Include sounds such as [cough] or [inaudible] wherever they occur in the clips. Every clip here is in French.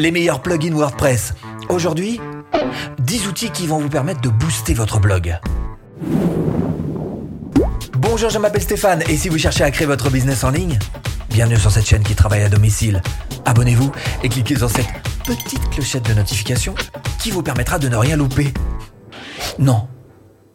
les meilleurs plugins WordPress. Aujourd'hui, 10 outils qui vont vous permettre de booster votre blog. Bonjour, je m'appelle Stéphane et si vous cherchez à créer votre business en ligne, bienvenue sur cette chaîne qui travaille à domicile. Abonnez-vous et cliquez sur cette petite clochette de notification qui vous permettra de ne rien louper. Non,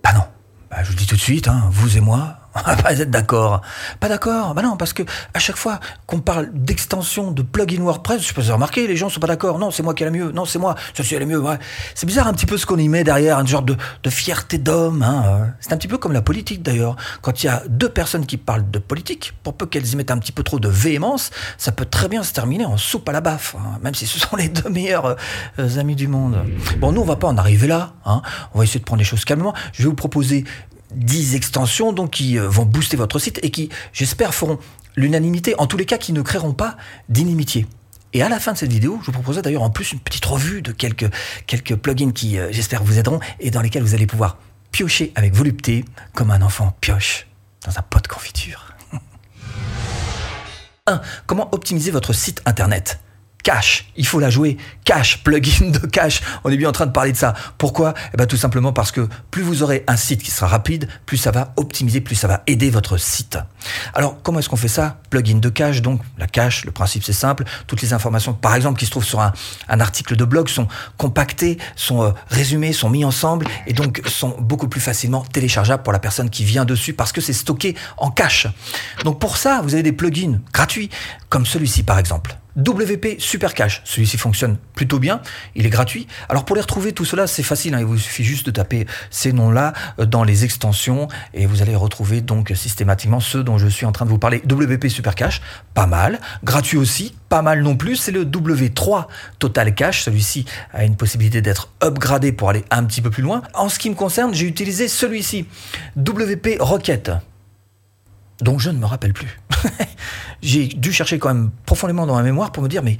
pas non. Bah, je vous dis tout de suite, hein, vous et moi, [laughs] on va pas être d'accord. Pas d'accord Bah non, parce que à chaque fois qu'on parle d'extension de plugin WordPress, je peux vous remarquer, les gens sont pas d'accord. Non, c'est moi qui ai la mieux. Non, c'est moi. Je suis la mieux. Ouais. C'est bizarre un petit peu ce qu'on y met derrière, un genre de, de fierté d'homme. Hein. C'est un petit peu comme la politique d'ailleurs. Quand il y a deux personnes qui parlent de politique, pour peu qu'elles y mettent un petit peu trop de véhémence, ça peut très bien se terminer en soupe à la baffe, hein, même si ce sont les deux meilleurs euh, amis du monde. Bon, nous, on va pas en arriver là. Hein. On va essayer de prendre les choses calmement. Je vais vous proposer 10 extensions qui euh, vont booster votre site et qui, j'espère, feront l'unanimité, en tous les cas qui ne créeront pas d'inimitié. Et à la fin de cette vidéo, je vous proposerai d'ailleurs en plus une petite revue de quelques, quelques plugins qui, euh, j'espère, vous aideront et dans lesquels vous allez pouvoir piocher avec volupté comme un enfant pioche dans un pot de confiture. [laughs] 1. Comment optimiser votre site internet? Cache. Il faut la jouer. Cache, plugin de cache. On est bien en train de parler de ça. Pourquoi? Eh ben, Tout simplement parce que plus vous aurez un site qui sera rapide, plus ça va optimiser, plus ça va aider votre site. Alors, comment est-ce qu'on fait ça? Plugin de cache, donc la cache, le principe c'est simple. Toutes les informations, par exemple, qui se trouvent sur un, article de blog sont compactées, sont euh, résumées, sont mis ensemble et donc sont beaucoup plus facilement téléchargeables pour la personne qui vient dessus parce que c'est stocké en cache. Donc pour ça, vous avez des plugins gratuits comme celui-ci par exemple. WP Super Cache. Celui-ci fonctionne plutôt bien, il est gratuit. Alors pour les retrouver, tout cela, c'est facile, hein. il vous suffit juste de taper ces noms-là euh, dans les extensions et vous allez retrouver donc systématiquement ceux dont je suis en train de vous parler. WP Super Cache, pas mal. Gratuit aussi, pas mal non plus. C'est le W3 Total Cache. Celui-ci a une possibilité d'être upgradé pour aller un petit peu plus loin. En ce qui me concerne, j'ai utilisé celui-ci, WP Rocket dont je ne me rappelle plus. [laughs] J'ai dû chercher quand même profondément dans ma mémoire pour me dire, mais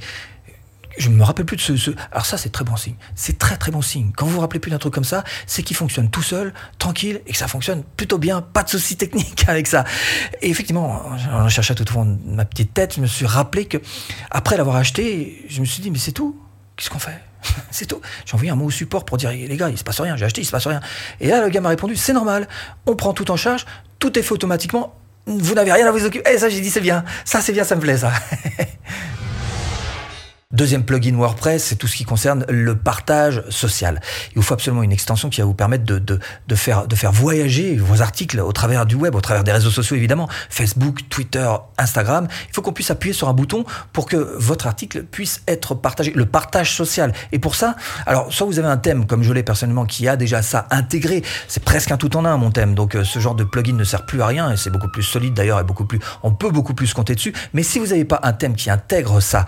je ne me rappelle plus de ce, Alors ça, c'est très bon signe. C'est très très bon signe. Quand vous vous rappelez plus d'un truc comme ça, c'est qu'il fonctionne tout seul, tranquille, et que ça fonctionne plutôt bien. Pas de soucis techniques [laughs] avec ça. Et effectivement, en cherchant tout au fond de ma petite tête, je me suis rappelé que après l'avoir acheté, je me suis dit, mais c'est tout. Qu'est-ce qu'on fait? [laughs] C'est tout. J'ai envoyé un mot au support pour dire, les gars, il se passe rien, j'ai acheté, il se passe rien. Et là, le gars m'a répondu, c'est normal, on prend tout en charge, tout est fait automatiquement, vous n'avez rien à vous occuper. Eh, ça, j'ai dit, c'est bien. Ça, c'est bien, ça me plaît, ça. [laughs] Deuxième plugin WordPress, c'est tout ce qui concerne le partage social. Il vous faut absolument une extension qui va vous permettre de, de, de, faire, de faire voyager vos articles au travers du web, au travers des réseaux sociaux évidemment, Facebook, Twitter, Instagram. Il faut qu'on puisse appuyer sur un bouton pour que votre article puisse être partagé, le partage social. Et pour ça, alors soit vous avez un thème comme je l'ai personnellement qui a déjà ça intégré, c'est presque un tout en un mon thème, donc euh, ce genre de plugin ne sert plus à rien et c'est beaucoup plus solide d'ailleurs et beaucoup plus, on peut beaucoup plus compter dessus. Mais si vous n'avez pas un thème qui intègre ça,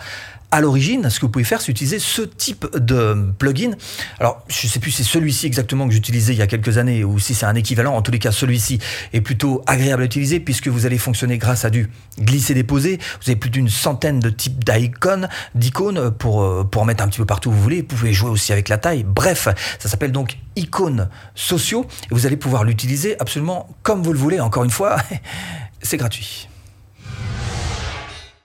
à l'origine, ce que vous pouvez faire, c'est utiliser ce type de plugin. Alors, je ne sais plus si c'est celui-ci exactement que j'utilisais il y a quelques années ou si c'est un équivalent. En tous les cas, celui-ci est plutôt agréable à utiliser puisque vous allez fonctionner grâce à du glisser-déposer. Vous avez plus d'une centaine de types d'icônes, d'icônes pour, euh, pour mettre un petit peu partout où vous voulez. Vous pouvez jouer aussi avec la taille. Bref, ça s'appelle donc icônes sociaux et vous allez pouvoir l'utiliser absolument comme vous le voulez. Encore une fois, [laughs] c'est gratuit.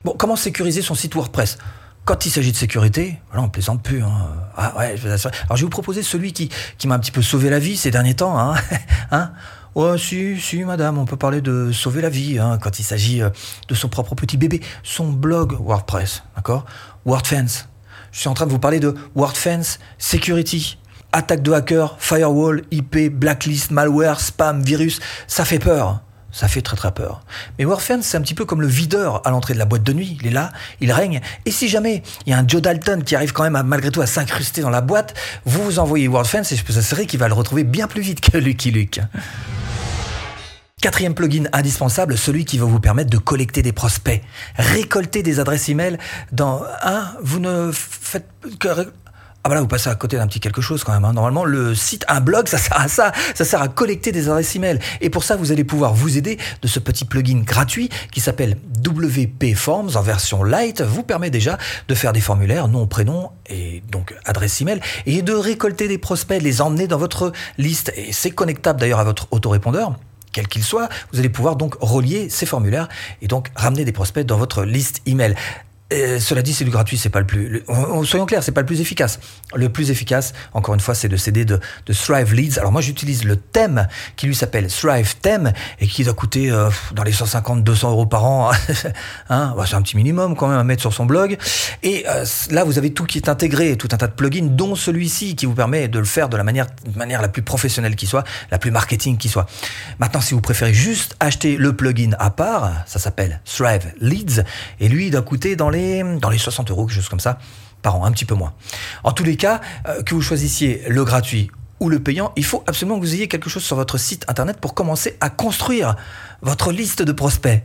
Bon, comment sécuriser son site WordPress? Quand il s'agit de sécurité, voilà, on plaisante plus. Hein. Ah ouais, je Alors je vais vous proposer celui qui, qui m'a un petit peu sauvé la vie ces derniers temps. Hein. [laughs] hein oh si, si, madame, on peut parler de sauver la vie hein, quand il s'agit euh, de son propre petit bébé. Son blog WordPress, d'accord? WordFence. Je suis en train de vous parler de WordFence Security. Attaque de hackers, firewall, IP, blacklist, malware, spam, virus, ça fait peur. Ça fait très très peur. Mais Warfare, c'est un petit peu comme le videur à l'entrée de la boîte de nuit. Il est là, il règne. Et si jamais il y a un Joe Dalton qui arrive quand même malgré tout à s'incruster dans la boîte, vous vous envoyez Warfare et je peux assurer qu'il va le retrouver bien plus vite que Lucky Luke. Quatrième plugin indispensable, celui qui va vous permettre de collecter des prospects, récolter des adresses email dans un, vous ne faites que ah bah là, vous passez à côté d'un petit quelque chose quand même. Hein. Normalement, le site, un blog, ça sert à ça. Ça sert à collecter des adresses email. Et pour ça, vous allez pouvoir vous aider de ce petit plugin gratuit qui s'appelle WP Forms en version light. Vous permet déjà de faire des formulaires, nom, prénom et donc adresse email et de récolter des prospects, les emmener dans votre liste. Et c'est connectable d'ailleurs à votre autorépondeur quel qu'il soit, vous allez pouvoir donc relier ces formulaires et donc ramener des prospects dans votre liste email cela dit, c'est du gratuit, c'est pas le plus. soyons clairs, c'est pas le plus efficace. Le plus efficace, encore une fois, c'est de CD de, Thrive Leads. Alors moi, j'utilise le thème qui lui s'appelle Thrive Theme et qui doit coûter euh, dans les 150, 200 euros par an. [laughs] hein bah, c'est un petit minimum quand même à mettre sur son blog. Et euh, là, vous avez tout qui est intégré, tout un tas de plugins, dont celui-ci qui vous permet de le faire de la manière, manière la plus professionnelle qui soit, la plus marketing qui soit. Maintenant, si vous préférez juste acheter le plugin à part, ça s'appelle Thrive Leads et lui, il doit coûter dans dans les 60 euros, quelque chose comme ça, par an, un petit peu moins. En tous les cas, euh, que vous choisissiez le gratuit ou le payant, il faut absolument que vous ayez quelque chose sur votre site internet pour commencer à construire votre liste de prospects.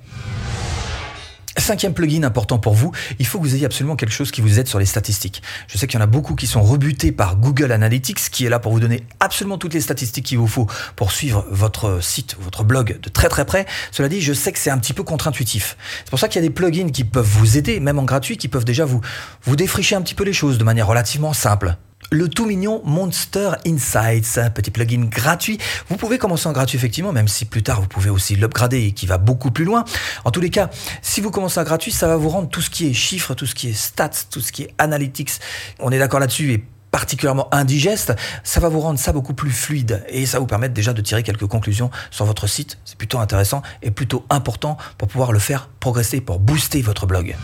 Cinquième plugin important pour vous, il faut que vous ayez absolument quelque chose qui vous aide sur les statistiques. Je sais qu'il y en a beaucoup qui sont rebutés par Google Analytics, qui est là pour vous donner absolument toutes les statistiques qu'il vous faut pour suivre votre site, votre blog de très très près. Cela dit, je sais que c'est un petit peu contre-intuitif. C'est pour ça qu'il y a des plugins qui peuvent vous aider, même en gratuit, qui peuvent déjà vous, vous défricher un petit peu les choses de manière relativement simple le tout mignon Monster Insights, un petit plugin gratuit. Vous pouvez commencer en gratuit effectivement, même si plus tard vous pouvez aussi l'upgrader et qui va beaucoup plus loin. En tous les cas, si vous commencez en gratuit, ça va vous rendre tout ce qui est chiffres, tout ce qui est stats, tout ce qui est analytics. On est d'accord là-dessus et particulièrement indigeste, ça va vous rendre ça beaucoup plus fluide et ça vous permettre déjà de tirer quelques conclusions sur votre site. C'est plutôt intéressant et plutôt important pour pouvoir le faire progresser, pour booster votre blog.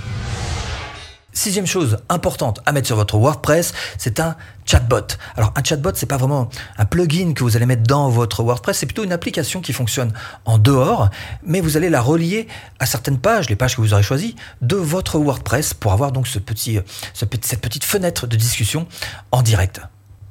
Sixième chose importante à mettre sur votre WordPress, c'est un chatbot. Alors un chatbot, c'est pas vraiment un plugin que vous allez mettre dans votre WordPress, c'est plutôt une application qui fonctionne en dehors, mais vous allez la relier à certaines pages, les pages que vous aurez choisies, de votre WordPress pour avoir donc ce petit, cette petite fenêtre de discussion en direct.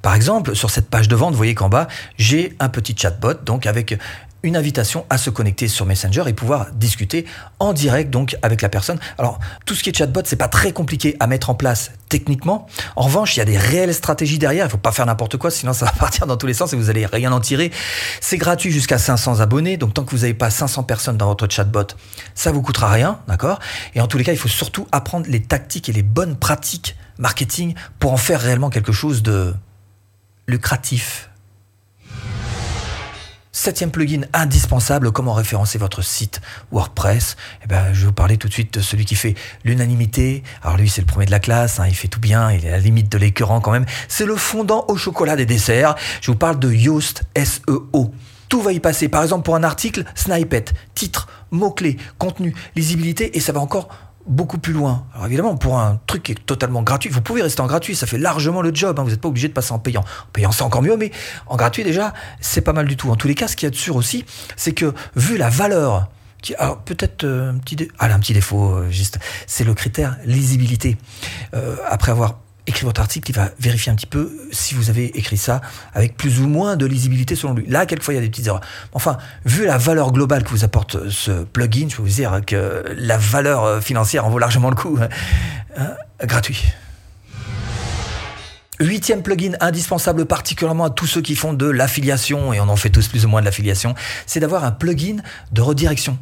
Par exemple, sur cette page de vente, vous voyez qu'en bas, j'ai un petit chatbot, donc avec une invitation à se connecter sur Messenger et pouvoir discuter en direct donc avec la personne. Alors tout ce qui est chatbot, c'est pas très compliqué à mettre en place techniquement. En revanche, il y a des réelles stratégies derrière. Il faut pas faire n'importe quoi, sinon ça va [laughs] partir dans tous les sens et vous allez rien en tirer. C'est gratuit jusqu'à 500 abonnés, donc tant que vous n'avez pas 500 personnes dans votre chatbot, ça vous coûtera rien, d'accord? Et en tous les cas, il faut surtout apprendre les tactiques et les bonnes pratiques marketing pour en faire réellement quelque chose de lucratif. Septième plugin indispensable, comment référencer votre site WordPress? Eh ben, Je vais vous parler tout de suite de celui qui fait l'unanimité. Alors lui, c'est le premier de la classe, hein, il fait tout bien, il est à la limite de l'écœurant quand même. C'est le fondant au chocolat des desserts. Je vous parle de Yoast SEO. Tout va y passer. Par exemple, pour un article, snippet, titre, mots-clés, contenu, lisibilité, et ça va encore beaucoup plus loin. Alors évidemment, pour un truc qui est totalement gratuit, vous pouvez rester en gratuit, ça fait largement le job, hein. vous n'êtes pas obligé de passer en payant. En payant, c'est encore mieux, mais en gratuit déjà, c'est pas mal du tout. En tous les cas, ce qu'il y a de sûr aussi, c'est que vu la valeur qui, alors peut-être euh, un petit, ah, un petit défaut, euh, juste, c'est le critère lisibilité. Euh, après avoir écrit votre article, il va vérifier un petit peu si vous avez écrit ça avec plus ou moins de lisibilité selon lui. Là, quelquefois, il y a des petites erreurs. Enfin, vu la valeur globale que vous apporte ce plugin, je peux vous dire que la valeur euh, financière en vaut largement le coup. Hein. Hein, gratuit. Huitième plugin indispensable particulièrement à tous ceux qui font de l'affiliation, et on en fait tous plus ou moins de l'affiliation, c'est d'avoir un plugin de redirection.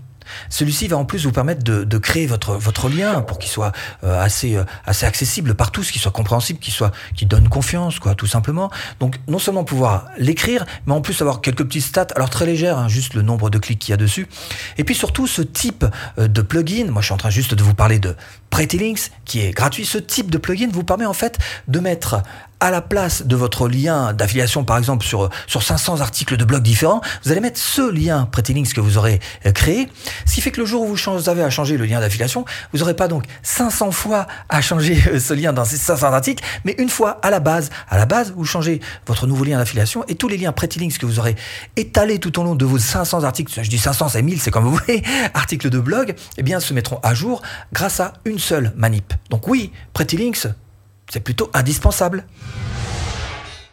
Celui-ci va en plus vous permettre de, créer votre, lien pour qu'il soit euh, assez, euh, assez accessible par tous, qu'il soit compréhensible, qu'il soit, donne confiance, quoi, tout simplement. Donc, non seulement pouvoir l'écrire, mais en plus avoir quelques petits stats, alors très légères, hein, juste le nombre de clics qu'il y a dessus. Et puis surtout, ce type euh, de plugin, moi je suis en train juste de vous parler de Pretty Links, qui est gratuit. Ce type de plugin vous permet en fait de mettre à la place de votre lien d'affiliation, par exemple, sur, sur 500 articles de blog différents, vous allez mettre ce lien Pretty Links que vous aurez euh, créé. Ce qui fait que le jour où vous avez à changer le lien d'affiliation, vous n'aurez pas donc 500 fois à changer euh, ce lien dans ces 500 articles, mais une fois à la base. À la base, vous changez votre nouveau lien d'affiliation et tous les liens Pretty Links que vous aurez étalés tout au long de vos 500 articles, je dis 500, c'est 1000, c'est comme vous voulez, [laughs] articles de blog, eh bien, se mettront à jour grâce à une seule manip. Donc oui, Pretty Links, c'est plutôt indispensable.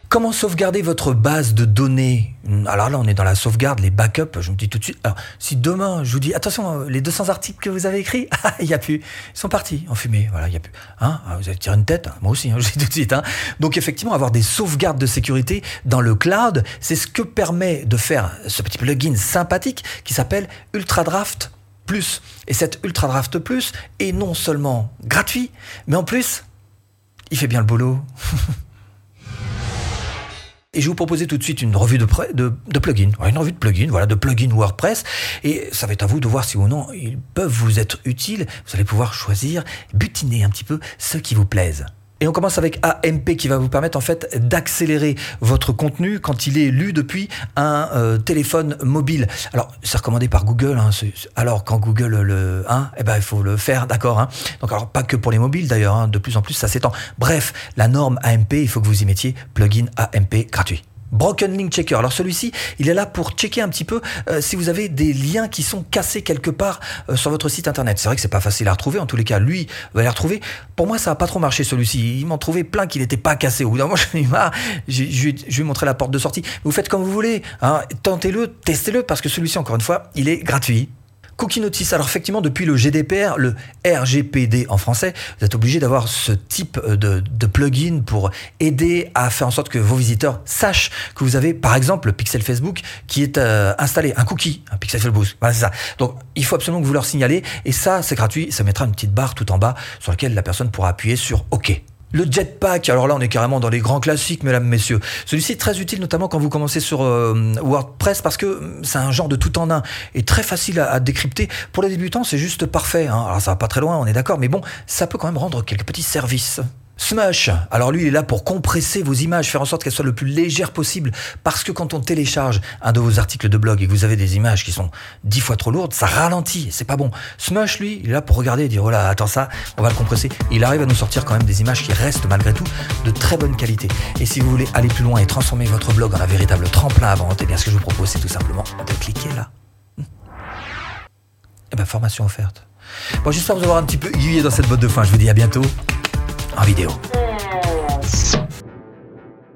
Comment sauvegarder votre base de données? Alors là, on est dans la sauvegarde, les backups. Je me dis tout de suite. Si demain, je vous dis, attention, les 200 articles que vous avez écrits, [laughs] ah, il n'y a plus. Ils sont partis en fumée. Voilà, il n'y a plus. Hein? Ah, vous avez tiré une tête. Hein, moi aussi, hein, [laughs] je dis tout de suite. Hein. Donc, effectivement, avoir des sauvegardes de sécurité dans le cloud, c'est ce que permet de faire ce petit plugin sympathique qui s'appelle UltraDraft Plus. Et cet UltraDraft Plus est non seulement gratuit, mais en plus, il fait bien le boulot. et je vais vous proposer tout de suite une revue de, de, de plugins, une revue de plugins, voilà, de plugins WordPress, et ça va être à vous de voir si ou non ils peuvent vous être utiles. Vous allez pouvoir choisir, butiner un petit peu ceux qui vous plaisent. Et on commence avec AMP qui va vous permettre en fait d'accélérer votre contenu quand il est lu depuis un euh, téléphone mobile. Alors c'est recommandé par Google. Hein, alors quand Google le, hein, eh ben il faut le faire, d'accord. Hein. Donc alors pas que pour les mobiles d'ailleurs. Hein, de plus en plus ça s'étend. Bref, la norme AMP, il faut que vous y mettiez plugin AMP gratuit. Broken Link Checker. Alors celui-ci, il est là pour checker un petit peu euh, si vous avez des liens qui sont cassés quelque part euh, sur votre site internet. C'est vrai que c'est pas facile à retrouver. En tous les cas, lui va les retrouver. Pour moi, ça a pas trop marché celui-ci. Il m'en trouvait plein qui n'étaient pas cassés. Au bout d'un moment, [laughs] je Je, je, vais montrer la porte de sortie. Vous faites comme vous voulez. Hein. Tentez-le, testez-le parce que celui-ci, encore une fois, il est gratuit. Cookie Notice. Alors effectivement, depuis le GDPR, le RGPD en français, vous êtes obligé d'avoir ce type de, de, plugin pour aider à faire en sorte que vos visiteurs sachent que vous avez, par exemple, le pixel Facebook qui est euh, installé, un cookie, un pixel Facebook. Voilà, c'est ça. Donc, il faut absolument que vous leur signalez. Et ça, c'est gratuit. Ça mettra une petite barre tout en bas sur laquelle la personne pourra appuyer sur OK. Le jetpack, alors là on est carrément dans les grands classiques, mesdames, messieurs. Celui-ci est très utile notamment quand vous commencez sur euh, WordPress parce que hum, c'est un genre de tout en un et très facile à, décrypter. Pour les débutants, c'est juste parfait. Hein. Alors ça va pas très loin, on est d'accord, mais bon, ça peut quand même rendre quelques petits services. Smush, alors lui il est là pour compresser vos images, faire en sorte qu'elles soient le plus légères possible, parce que quand on télécharge un de vos articles de blog et que vous avez des images qui sont dix fois trop lourdes, ça ralentit, c'est pas bon. Smush lui, il est là pour regarder et dire oh attends ça, on va le compresser. Il arrive à nous sortir quand même des images qui restent malgré tout de très bonne qualité. Et si vous voulez aller plus loin et transformer votre blog en un véritable tremplin à vente, eh bien ce que je vous propose c'est tout simplement de cliquer là. Eh bien formation offerte. Bon j'espère vous avoir un petit peu aiguillé dans cette botte de foin, je vous dis à bientôt en vidéo.